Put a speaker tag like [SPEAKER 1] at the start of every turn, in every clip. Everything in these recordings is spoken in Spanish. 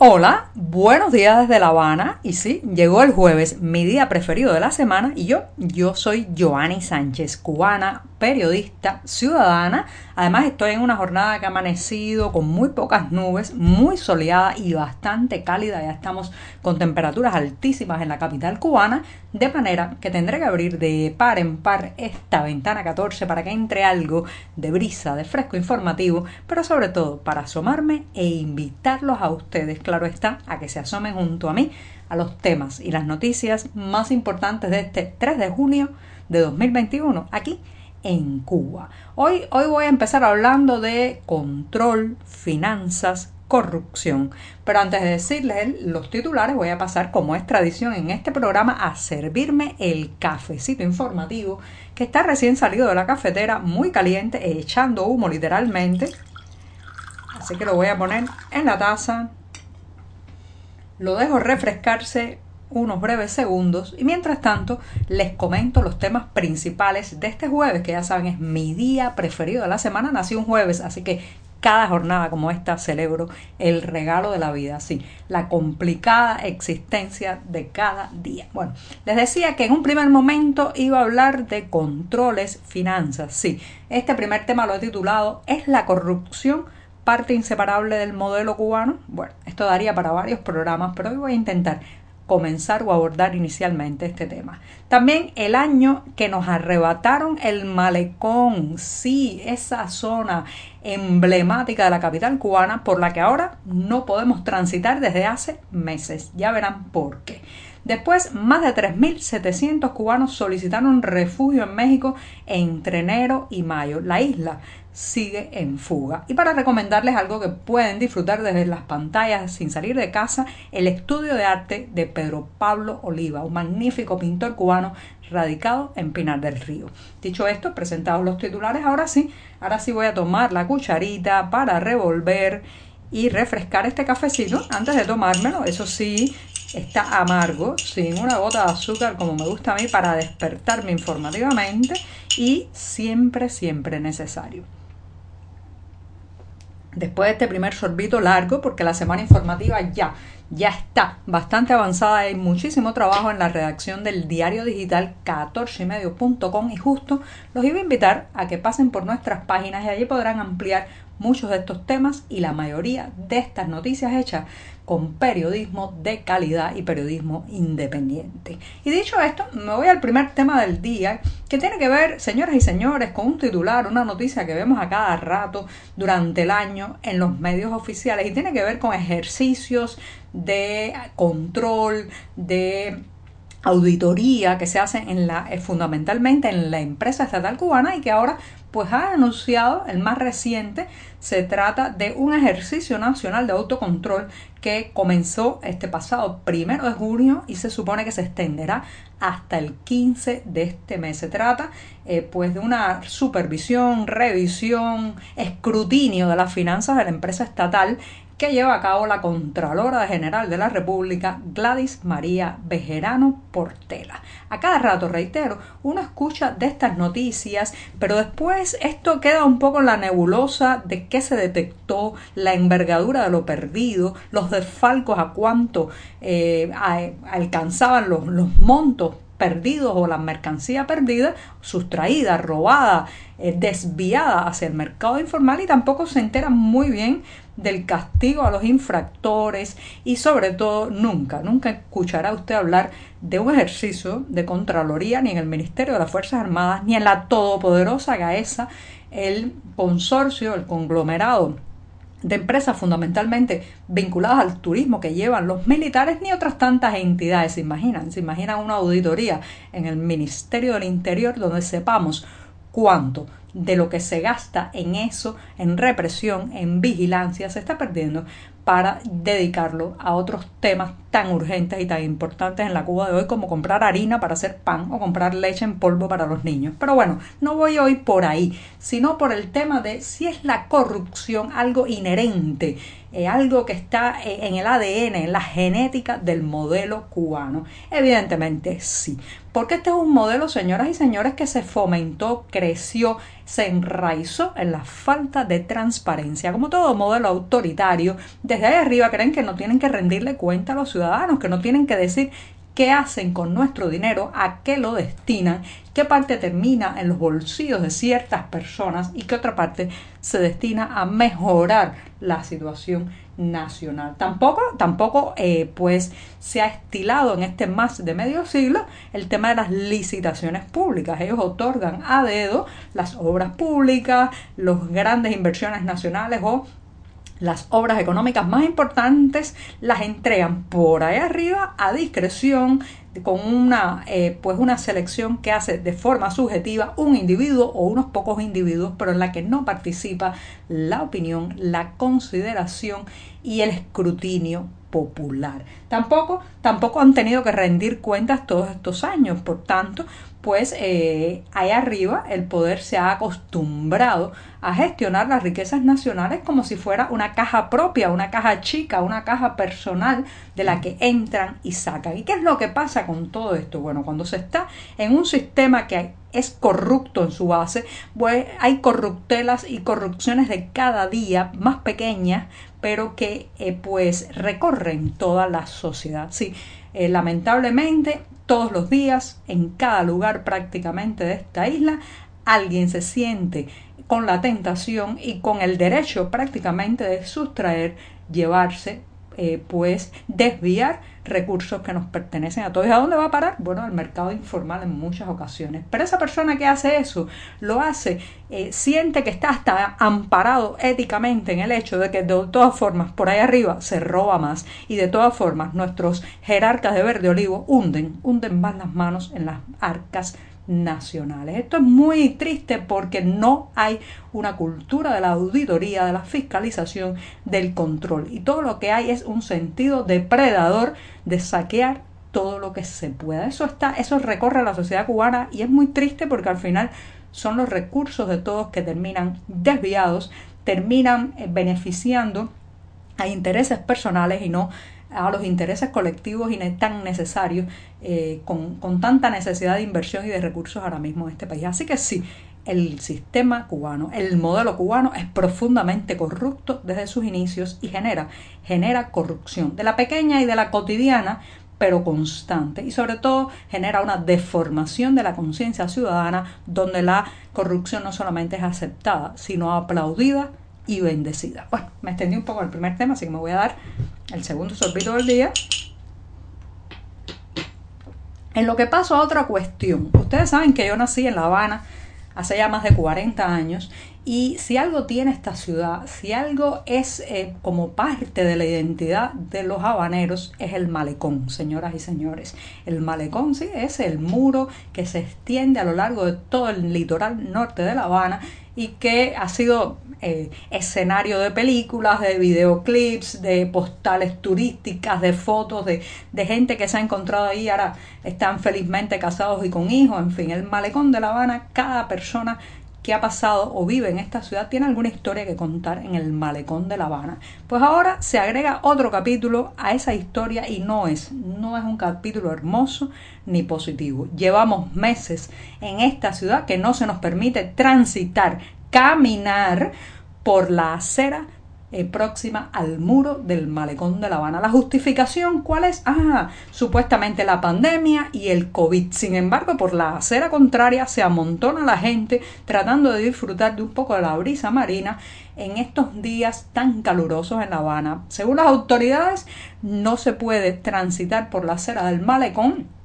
[SPEAKER 1] Hola, buenos días desde La Habana. Y sí, llegó el jueves, mi día preferido de la semana. Y yo, yo soy Joanny Sánchez, cubana, periodista, ciudadana. Además, estoy en una jornada que ha amanecido con muy pocas nubes, muy soleada y bastante cálida. Ya estamos con temperaturas altísimas en la capital cubana. De manera que tendré que abrir de par en par esta ventana 14 para que entre algo de brisa, de fresco informativo, pero sobre todo para asomarme e invitarlos a ustedes claro está, a que se asomen junto a mí a los temas y las noticias más importantes de este 3 de junio de 2021 aquí en Cuba. Hoy, hoy voy a empezar hablando de control, finanzas, corrupción. Pero antes de decirles los titulares, voy a pasar, como es tradición en este programa, a servirme el cafecito informativo que está recién salido de la cafetera, muy caliente, echando humo literalmente. Así que lo voy a poner en la taza lo dejo refrescarse unos breves segundos y mientras tanto les comento los temas principales de este jueves, que ya saben es mi día preferido de la semana, nací un jueves, así que cada jornada como esta celebro el regalo de la vida, sí, la complicada existencia de cada día. Bueno, les decía que en un primer momento iba a hablar de controles, finanzas, sí, este primer tema lo he titulado ¿Es la corrupción parte inseparable del modelo cubano? Bueno, esto daría para varios programas, pero hoy voy a intentar comenzar o abordar inicialmente este tema. También el año que nos arrebataron el malecón, sí, esa zona emblemática de la capital cubana por la que ahora no podemos transitar desde hace meses. Ya verán por qué. Después, más de 3.700 cubanos solicitaron refugio en México entre enero y mayo. La isla sigue en fuga. Y para recomendarles algo que pueden disfrutar desde las pantallas sin salir de casa, el estudio de arte de Pedro Pablo Oliva, un magnífico pintor cubano radicado en Pinar del Río. Dicho esto, presentados los titulares, ahora sí, ahora sí voy a tomar la cucharita para revolver y refrescar este cafecito antes de tomármelo. Eso sí, está amargo, sin una gota de azúcar como me gusta a mí para despertarme informativamente y siempre, siempre necesario después de este primer sorbito largo, porque la semana informativa ya, ya está bastante avanzada, hay muchísimo trabajo en la redacción del diario digital 14ymedio.com y justo los iba a invitar a que pasen por nuestras páginas y allí podrán ampliar muchos de estos temas y la mayoría de estas noticias hechas con periodismo de calidad y periodismo independiente. Y dicho esto, me voy al primer tema del día, que tiene que ver, señoras y señores, con un titular, una noticia que vemos a cada rato durante el año en los medios oficiales y tiene que ver con ejercicios de control, de auditoría que se hacen en la, eh, fundamentalmente en la empresa estatal cubana y que ahora pues ha anunciado el más reciente se trata de un ejercicio nacional de autocontrol que comenzó este pasado primero de junio y se supone que se extenderá hasta el 15 de este mes. Se trata eh, pues de una supervisión, revisión, escrutinio de las finanzas de la empresa estatal que lleva a cabo la Contralora General de la República, Gladys María Bejerano Portela. A cada rato, reitero, uno escucha de estas noticias, pero después esto queda un poco en la nebulosa de qué se detectó, la envergadura de lo perdido, los desfalcos a cuánto eh, alcanzaban los, montos perdidos o la mercancía perdida, sustraída, robada, eh, desviada hacia el mercado informal y tampoco se entera muy bien del castigo a los infractores y sobre todo nunca, nunca escuchará usted hablar de un ejercicio de Contraloría ni en el Ministerio de las Fuerzas Armadas ni en la todopoderosa GAESA, el consorcio, el conglomerado de empresas fundamentalmente vinculadas al turismo que llevan los militares ni otras tantas entidades. ¿Se imaginan? ¿Se imaginan una auditoría en el Ministerio del Interior donde sepamos cuánto de lo que se gasta en eso, en represión, en vigilancia, se está perdiendo para dedicarlo a otros temas tan urgentes y tan importantes en la Cuba de hoy como comprar harina para hacer pan o comprar leche en polvo para los niños. Pero bueno, no voy hoy por ahí, sino por el tema de si es la corrupción algo inherente, eh, algo que está eh, en el ADN, en la genética del modelo cubano. Evidentemente sí, porque este es un modelo, señoras y señores, que se fomentó, creció, se enraizó en la falta de transparencia, como todo modelo autoritario, de desde ahí arriba creen que no tienen que rendirle cuenta a los ciudadanos, que no tienen que decir qué hacen con nuestro dinero, a qué lo destinan, qué parte termina en los bolsillos de ciertas personas y qué otra parte se destina a mejorar la situación nacional. Tampoco, tampoco eh, pues se ha estilado en este más de medio siglo el tema de las licitaciones públicas. Ellos otorgan a dedo las obras públicas, las grandes inversiones nacionales o las obras económicas más importantes las entregan por ahí arriba a discreción con una eh, pues una selección que hace de forma subjetiva un individuo o unos pocos individuos pero en la que no participa la opinión la consideración y el escrutinio popular. Tampoco tampoco han tenido que rendir cuentas todos estos años. Por tanto pues eh, ahí arriba el poder se ha acostumbrado a gestionar las riquezas nacionales como si fuera una caja propia, una caja chica, una caja personal de la que entran y sacan. ¿Y qué es lo que pasa con todo esto? Bueno, cuando se está en un sistema que es corrupto en su base, pues hay corruptelas y corrupciones de cada día más pequeñas, pero que eh, pues recorren toda la sociedad. Sí, eh, lamentablemente todos los días, en cada lugar prácticamente de esta isla, alguien se siente con la tentación y con el derecho prácticamente de sustraer, llevarse, eh, pues desviar recursos que nos pertenecen a todos. ¿Y a dónde va a parar? Bueno, al mercado informal en muchas ocasiones. Pero esa persona que hace eso, lo hace, eh, siente que está hasta amparado éticamente en el hecho de que de todas formas por ahí arriba se roba más y de todas formas nuestros jerarcas de verde olivo hunden, hunden más las manos en las arcas nacionales. Esto es muy triste porque no hay una cultura de la auditoría, de la fiscalización, del control. Y todo lo que hay es un sentido depredador de saquear todo lo que se pueda. Eso está, eso recorre la sociedad cubana y es muy triste porque al final son los recursos de todos que terminan desviados, terminan eh, beneficiando a intereses personales y no a los intereses colectivos y tan necesarios eh, con, con tanta necesidad de inversión y de recursos ahora mismo en este país. Así que sí, el sistema cubano, el modelo cubano es profundamente corrupto desde sus inicios y genera, genera corrupción de la pequeña y de la cotidiana, pero constante y sobre todo genera una deformación de la conciencia ciudadana donde la corrupción no solamente es aceptada, sino aplaudida y bendecida. Bueno, me extendí un poco el primer tema, así que me voy a dar el segundo sorbito del día. En lo que pasó a otra cuestión. Ustedes saben que yo nací en La Habana hace ya más de 40 años y si algo tiene esta ciudad, si algo es eh, como parte de la identidad de los habaneros, es el malecón, señoras y señores. El malecón, sí, es el muro que se extiende a lo largo de todo el litoral norte de La Habana y que ha sido eh, escenario de películas, de videoclips, de postales turísticas, de fotos de, de gente que se ha encontrado ahí, ahora están felizmente casados y con hijos, en fin, el malecón de La Habana, cada persona que ha pasado o vive en esta ciudad tiene alguna historia que contar en el malecón de La Habana. Pues ahora se agrega otro capítulo a esa historia y no es, no es un capítulo hermoso ni positivo. Llevamos meses en esta ciudad que no se nos permite transitar, caminar por la acera eh, próxima al muro del malecón de La Habana. La justificación, ¿cuál es? Ah, supuestamente la pandemia y el COVID. Sin embargo, por la acera contraria se amontona la gente tratando de disfrutar de un poco de la brisa marina en estos días tan calurosos en La Habana. Según las autoridades, no se puede transitar por la acera del malecón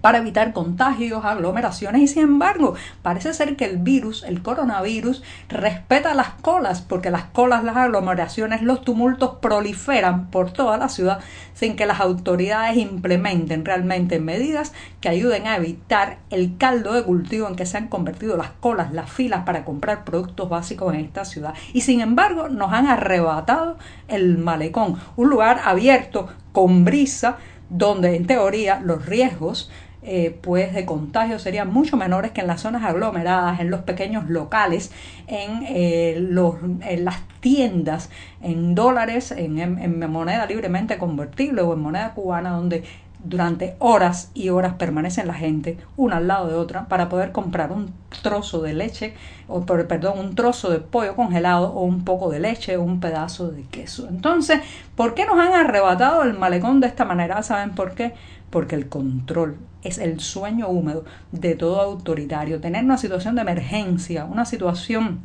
[SPEAKER 1] para evitar contagios, aglomeraciones y sin embargo parece ser que el virus, el coronavirus, respeta las colas porque las colas, las aglomeraciones, los tumultos proliferan por toda la ciudad sin que las autoridades implementen realmente medidas que ayuden a evitar el caldo de cultivo en que se han convertido las colas, las filas para comprar productos básicos en esta ciudad. Y sin embargo nos han arrebatado el malecón, un lugar abierto con brisa donde en teoría los riesgos eh, pues de contagio serían mucho menores que en las zonas aglomeradas, en los pequeños locales, en, eh, los, en las tiendas, en dólares, en, en, moneda libremente convertible o en moneda cubana, donde durante horas y horas permanecen la gente una al lado de otra para poder comprar un trozo de leche o perdón un trozo de pollo congelado o un poco de leche o un pedazo de queso entonces ¿por qué nos han arrebatado el malecón de esta manera? ¿saben por qué? porque el control es el sueño húmedo de todo autoritario tener una situación de emergencia una situación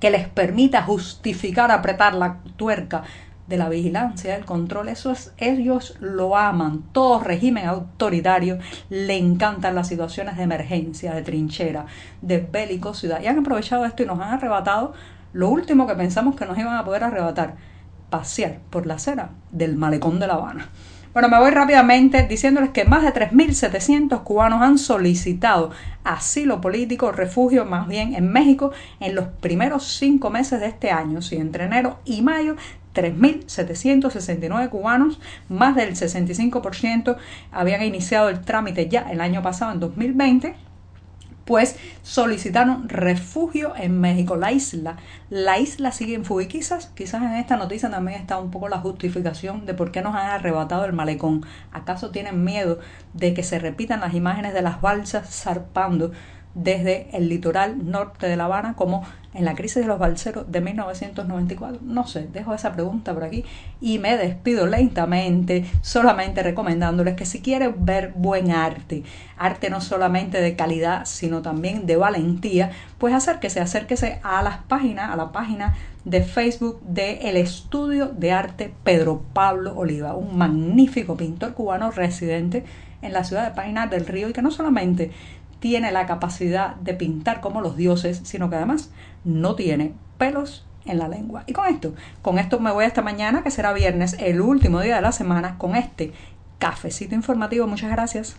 [SPEAKER 1] que les permita justificar apretar la tuerca de la vigilancia, del control, eso es, ellos lo aman, todo régimen autoritario le encantan las situaciones de emergencia, de trinchera, de belicosidad, y han aprovechado esto y nos han arrebatado lo último que pensamos que nos iban a poder arrebatar, pasear por la acera del malecón de La Habana. Bueno, me voy rápidamente diciéndoles que más de 3.700 cubanos han solicitado asilo político, refugio más bien en México en los primeros cinco meses de este año, si entre enero y mayo 3.769 cubanos, más del 65% habían iniciado el trámite ya el año pasado, en 2020, pues solicitaron refugio en México, la isla. La isla sigue en fuga quizás, quizás en esta noticia también está un poco la justificación de por qué nos han arrebatado el malecón. ¿Acaso tienen miedo de que se repitan las imágenes de las balsas zarpando desde el litoral norte de La Habana como en la crisis de los balseros de 1994? No sé, dejo esa pregunta por aquí y me despido lentamente, solamente recomendándoles que si quieren ver buen arte, arte no solamente de calidad, sino también de valentía, pues acérquese, acérquese a las páginas, a la página de Facebook de el Estudio de Arte Pedro Pablo Oliva, un magnífico pintor cubano residente en la ciudad de Painar del Río y que no solamente tiene la capacidad de pintar como los dioses, sino que además no tiene pelos en la lengua. Y con esto, con esto me voy hasta mañana, que será viernes, el último día de la semana, con este cafecito informativo. Muchas gracias.